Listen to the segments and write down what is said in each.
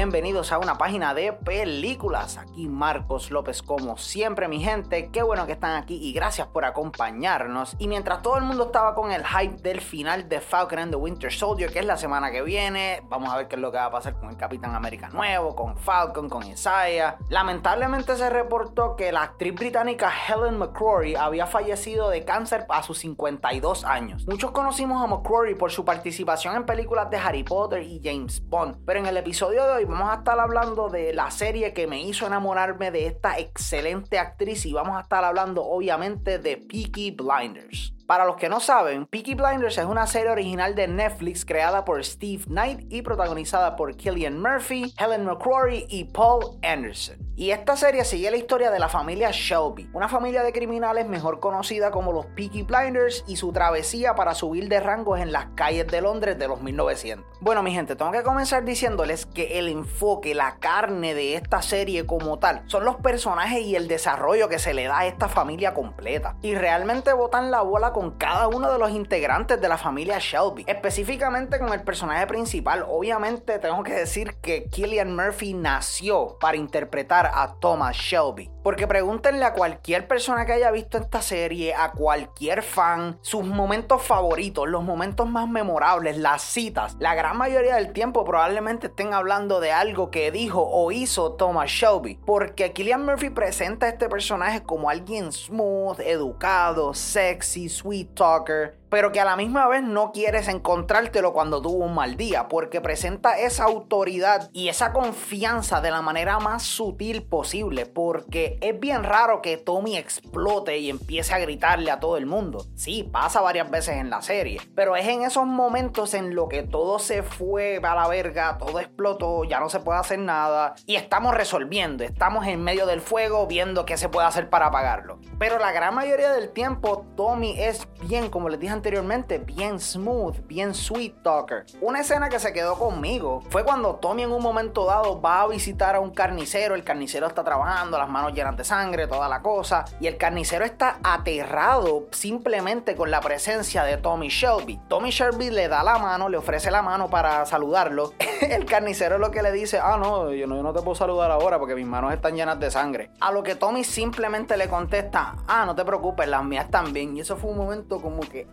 bienvenidos a una página de películas. Aquí Marcos López como siempre mi gente, qué bueno que están aquí y gracias por acompañarnos. Y mientras todo el mundo estaba con el hype del final de Falcon and the Winter Soldier, que es la semana que viene, vamos a ver qué es lo que va a pasar con el Capitán América nuevo, con Falcon, con Isaiah. Lamentablemente se reportó que la actriz británica Helen McCrory había fallecido de cáncer a sus 52 años. Muchos conocimos a McCrory por su participación en películas de Harry Potter y James Bond, pero en el episodio de hoy vamos a estar hablando de la serie que me hizo enamorarme de esta excelente actriz y vamos a estar hablando obviamente de Peaky Blinders. Para los que no saben, Peaky Blinders es una serie original de Netflix creada por Steve Knight y protagonizada por Killian Murphy, Helen McCrory y Paul Anderson. Y esta serie sigue la historia de la familia Shelby, una familia de criminales mejor conocida como los Peaky Blinders y su travesía para subir de rangos en las calles de Londres de los 1900. Bueno, mi gente, tengo que comenzar diciéndoles que el enfoque, la carne de esta serie como tal, son los personajes y el desarrollo que se le da a esta familia completa. Y realmente botan la bola con cada uno de los integrantes de la familia Shelby. Específicamente con el personaje principal, obviamente tengo que decir que Killian Murphy nació para interpretar a Thomas Shelby. Porque pregúntenle a cualquier persona que haya visto esta serie, a cualquier fan, sus momentos favoritos, los momentos más memorables, las citas. La gran mayoría del tiempo probablemente estén hablando de algo que dijo o hizo Thomas Shelby. Porque Killian Murphy presenta a este personaje como alguien smooth, educado, sexy, sweet talker pero que a la misma vez no quieres encontrártelo cuando tuvo un mal día, porque presenta esa autoridad y esa confianza de la manera más sutil posible, porque es bien raro que Tommy explote y empiece a gritarle a todo el mundo. Sí, pasa varias veces en la serie, pero es en esos momentos en lo que todo se fue a la verga, todo explotó, ya no se puede hacer nada y estamos resolviendo, estamos en medio del fuego viendo qué se puede hacer para apagarlo. Pero la gran mayoría del tiempo Tommy es bien, como les dije anteriormente, bien smooth, bien sweet talker. Una escena que se quedó conmigo fue cuando Tommy en un momento dado va a visitar a un carnicero, el carnicero está trabajando, las manos llenas de sangre, toda la cosa, y el carnicero está aterrado simplemente con la presencia de Tommy Shelby. Tommy Shelby le da la mano, le ofrece la mano para saludarlo. el carnicero lo que le dice, ah, no yo, no, yo no te puedo saludar ahora porque mis manos están llenas de sangre. A lo que Tommy simplemente le contesta, ah, no te preocupes, las mías también. Y eso fue un momento como que,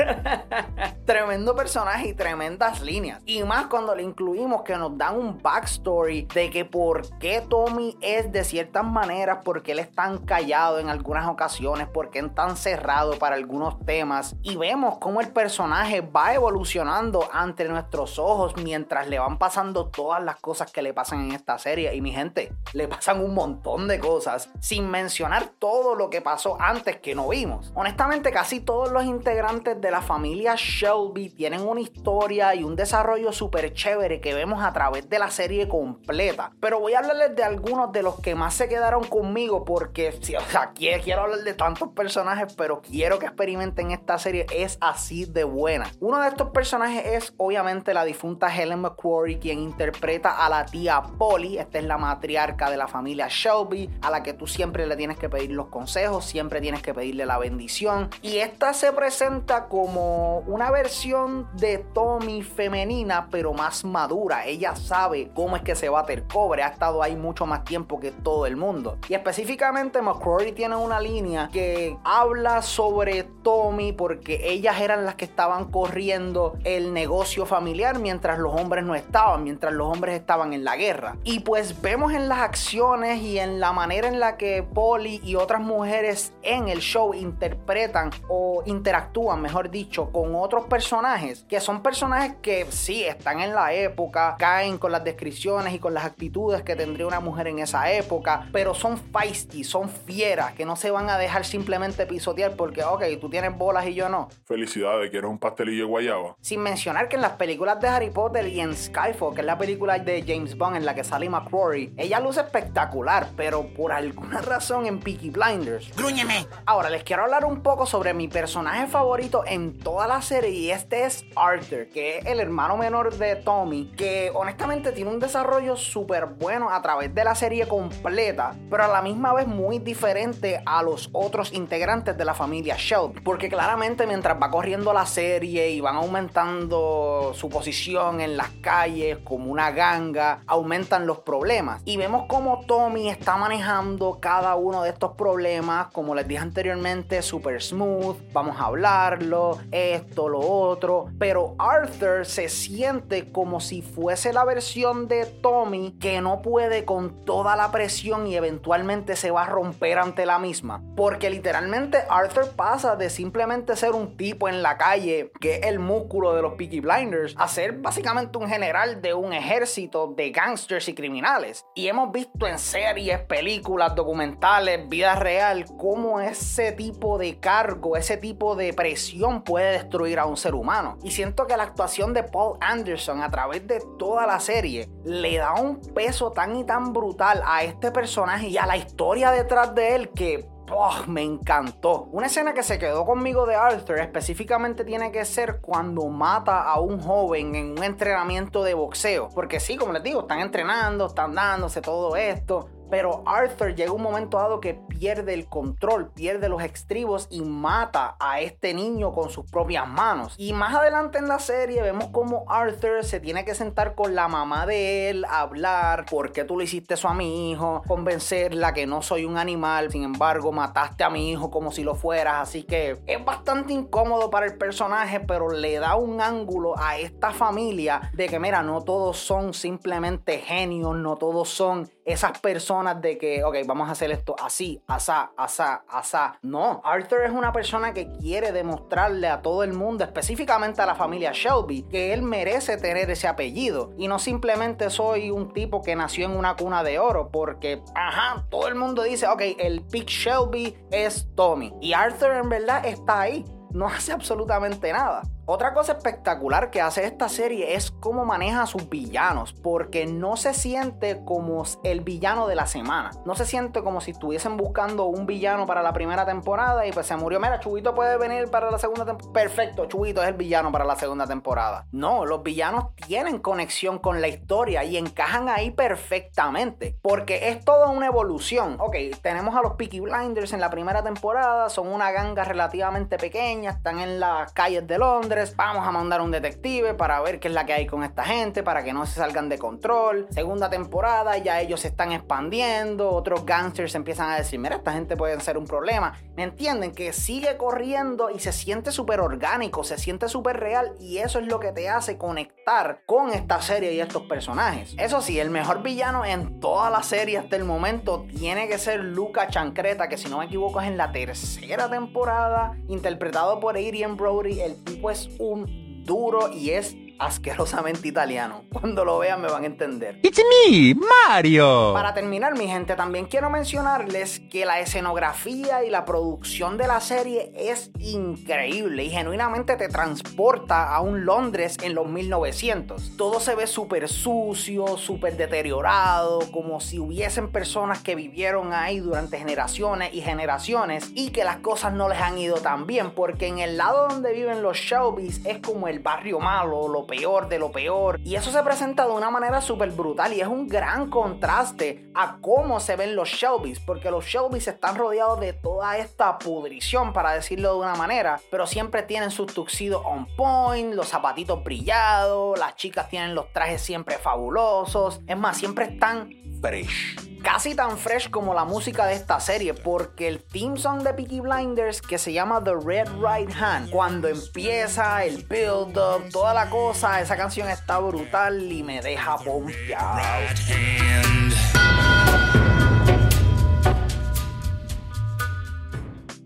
Tremendo personaje y tremendas líneas. Y más cuando le incluimos que nos dan un backstory de que por qué Tommy es de ciertas maneras, porque él es tan callado en algunas ocasiones, porque es tan cerrado para algunos temas. Y vemos cómo el personaje va evolucionando ante nuestros ojos mientras le van pasando todas las cosas que le pasan en esta serie. Y mi gente, le pasan un montón de cosas sin mencionar todo lo que pasó antes que no vimos. Honestamente, casi todos los integrantes de la familia Shelby tienen una historia y un desarrollo súper chévere que vemos a través de la serie completa. Pero voy a hablarles de algunos de los que más se quedaron conmigo porque, o sea, quiero, quiero hablar de tantos personajes, pero quiero que experimenten esta serie. Es así de buena. Uno de estos personajes es obviamente la difunta Helen McQuarrie, quien interpreta a la tía Polly. Esta es la matriarca de la familia Shelby, a la que tú siempre le tienes que pedir los consejos, siempre tienes que pedirle la bendición. Y esta se presenta como una versión de Tommy femenina, pero más madura. Ella sabe cómo es que se bater cobre, ha estado ahí mucho más tiempo que todo el mundo. Y específicamente McCrory tiene una línea que habla sobre Tommy porque ellas eran las que estaban corriendo el negocio familiar mientras los hombres no estaban, mientras los hombres estaban en la guerra. Y pues vemos en las acciones y en la manera en la que Polly y otras mujeres en el show interpretan o interactúan, mejor dicho, con otros personajes, que son personajes que sí están en la época, caen con las descripciones y con las actitudes que tendría una mujer en esa época, pero son feisty, son fieras, que no se van a dejar simplemente pisotear porque, ok, tú tienes bolas y yo no. Felicidades, ¿quieres un pastelillo de guayaba? Sin mencionar que en las películas de Harry Potter y en Skyfall, que es la película de James Bond en la que sale McCrory, ella luce espectacular, pero por alguna razón en Peaky Blinders. ¡Grúñeme! Ahora les quiero hablar un poco sobre mi personaje favorito en toda la serie y este es Arthur, que es el hermano menor de Tommy, que honestamente tiene un desarrollo súper bueno a través de la serie completa, pero a la misma vez muy diferente a los otros integrantes de la familia Shelby, porque claramente mientras va corriendo la serie y van aumentando su posición en las calles como una ganga, aumentan los problemas. Y vemos cómo Tommy está manejando cada uno de estos problemas, como les dije anteriormente, super smooth, vamos a hablarlo, esto, lo otro, pero Arthur se siente como si fuese la versión de Tommy que no puede con toda la presión y eventualmente se va a romper ante la misma, porque literalmente Arthur pasa de simplemente ser un tipo en la calle, que es el músculo de los Peaky Blinders, a ser básicamente un general de un ejército de gangsters y criminales. Y hemos visto en series, películas, documentales, vida real, cómo ese tipo de cargo, ese tipo de presión puede destruir a un ser humano. Y siento que la actuación de Paul Anderson a través de toda la serie le da un peso tan y tan brutal a este personaje y a la historia detrás de él que Oh, me encantó. Una escena que se quedó conmigo de Arthur específicamente tiene que ser cuando mata a un joven en un entrenamiento de boxeo. Porque sí, como les digo, están entrenando, están dándose todo esto. Pero Arthur llega un momento dado que pierde el control, pierde los estribos y mata a este niño con sus propias manos. Y más adelante en la serie vemos como Arthur se tiene que sentar con la mamá de él, hablar, por qué tú le hiciste eso a mi hijo, convencerla que no soy un animal, sin embargo mataste a mi hijo como si lo fueras. Así que es bastante incómodo para el personaje, pero le da un ángulo a esta familia de que mira, no todos son simplemente genios, no todos son esas personas de que, ok, vamos a hacer esto así, asá, asá, asá. No, Arthur es una persona que quiere demostrarle a todo el mundo, específicamente a la familia Shelby, que él merece tener ese apellido y no simplemente soy un tipo que nació en una cuna de oro, porque, ajá, todo el mundo dice, ok, el Big Shelby es Tommy y Arthur en verdad está ahí, no hace absolutamente nada. Otra cosa espectacular que hace esta serie es cómo maneja a sus villanos, porque no se siente como el villano de la semana. No se siente como si estuviesen buscando un villano para la primera temporada y pues se murió. Mira, Chubito puede venir para la segunda temporada. Perfecto, Chubito es el villano para la segunda temporada. No, los villanos tienen conexión con la historia y encajan ahí perfectamente, porque es toda una evolución. Ok, tenemos a los Peaky Blinders en la primera temporada, son una ganga relativamente pequeña, están en las calles de Londres vamos a mandar un detective para ver qué es la que hay con esta gente, para que no se salgan de control. Segunda temporada, ya ellos se están expandiendo, otros gangsters empiezan a decir, mira, esta gente puede ser un problema. ¿Me entienden? Que sigue corriendo y se siente súper orgánico, se siente súper real y eso es lo que te hace conectar con esta serie y estos personajes. Eso sí, el mejor villano en toda la serie hasta el momento tiene que ser Luca Chancreta, que si no me equivoco es en la tercera temporada, interpretado por Adrian Brody. El tipo es un duro y es asquerosamente italiano. Cuando lo vean me van a entender. It's me, Mario. Para terminar, mi gente, también quiero mencionarles que la escenografía y la producción de la serie es increíble y genuinamente te transporta a un Londres en los 1900. Todo se ve súper sucio, súper deteriorado, como si hubiesen personas que vivieron ahí durante generaciones y generaciones y que las cosas no les han ido tan bien, porque en el lado donde viven los Shelbys es como el barrio malo, lo peor de lo peor. Y eso se presenta de una manera súper brutal y es un gran contraste a cómo se ven los Shelbys, porque los Shelbys están rodeados de toda esta pudrición, para decirlo de una manera, pero siempre tienen sus tuxidos on point, los zapatitos brillados, las chicas tienen los trajes siempre fabulosos, es más, siempre están fresh casi tan fresh como la música de esta serie, porque el theme song de Peaky Blinders, que se llama The Red Right Hand, cuando empieza el build up, toda la cosa, esa canción está brutal y me deja pompeado.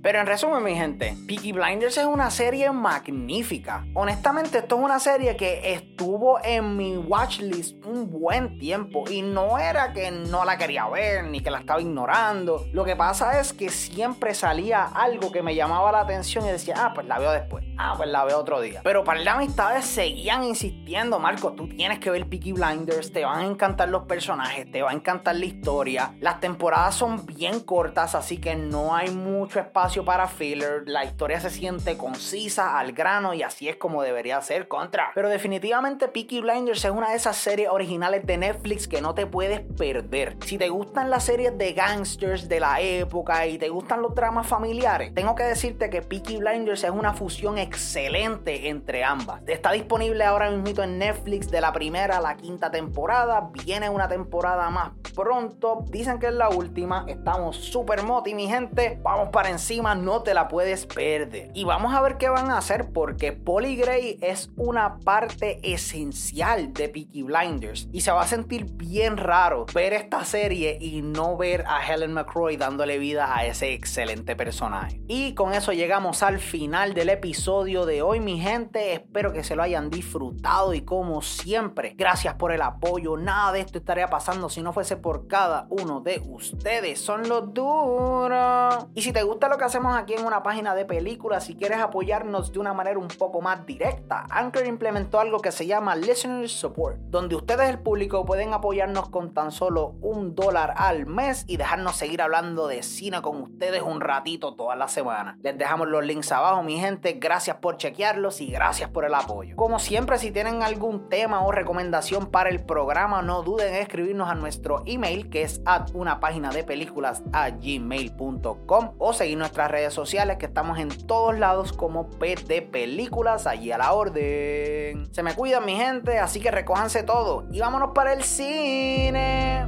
Pero en resumen, mi gente, Peaky Blinders es una serie magnífica. Honestamente, esto es una serie que estuvo en mi watchlist un buen tiempo y no era que no la quería ver ni que la estaba ignorando. Lo que pasa es que siempre salía algo que me llamaba la atención y decía, ah, pues la veo después. Ah, pues la veo otro día. Pero para las amistades seguían insistiendo, Marco, tú tienes que ver Peaky Blinders, te van a encantar los personajes, te va a encantar la historia. Las temporadas son bien cortas, así que no hay mucho espacio para filler, la historia se siente concisa, al grano y así es como debería ser contra. Pero definitivamente Peaky Blinders es una de esas series originales de Netflix que no te puedes perder. Si te gustan las series de gangsters de la época y te gustan los dramas familiares, tengo que decirte que Peaky Blinders es una fusión excelente entre ambas. Está disponible ahora mismo en Netflix de la primera a la quinta temporada. Viene una temporada más pronto. Dicen que es la última. Estamos súper moti, mi gente. Vamos para encima, no te la puedes perder. Y vamos a ver qué van a hacer porque Polly Gray es una parte esencial de Peaky Blinders. Y se va a sentir bien raro ver esta serie y no ver a Helen McCroy dándole vida a ese excelente personaje. Y con eso llegamos al final del episodio de hoy, mi gente. Espero que se lo hayan disfrutado y como siempre, gracias por el apoyo. Nada de esto estaría pasando si no fuese por cada uno de ustedes. Son los duros. Y si te gusta lo que hacemos aquí en una página de películas, si quieres apoyarnos de una manera un poco más directa, Anchor implementó algo que se llama Listener Support, donde ustedes, el público, pueden apoyarnos con tan solo un dólar al mes y dejarnos seguir hablando de cine con ustedes un ratito toda la semana. Les dejamos los links abajo, mi gente. Gracias por chequearlos y gracias por el apoyo. Como siempre, si tienen algún tema o recomendación para el programa, no duden en escribirnos a nuestro email que es at una página de películas a gmail.com o seguir nuestras redes sociales que estamos en todos lados como PD Películas, allí a la orden. Se me cuidan mi gente, así que recójanse todo y vámonos para el cine.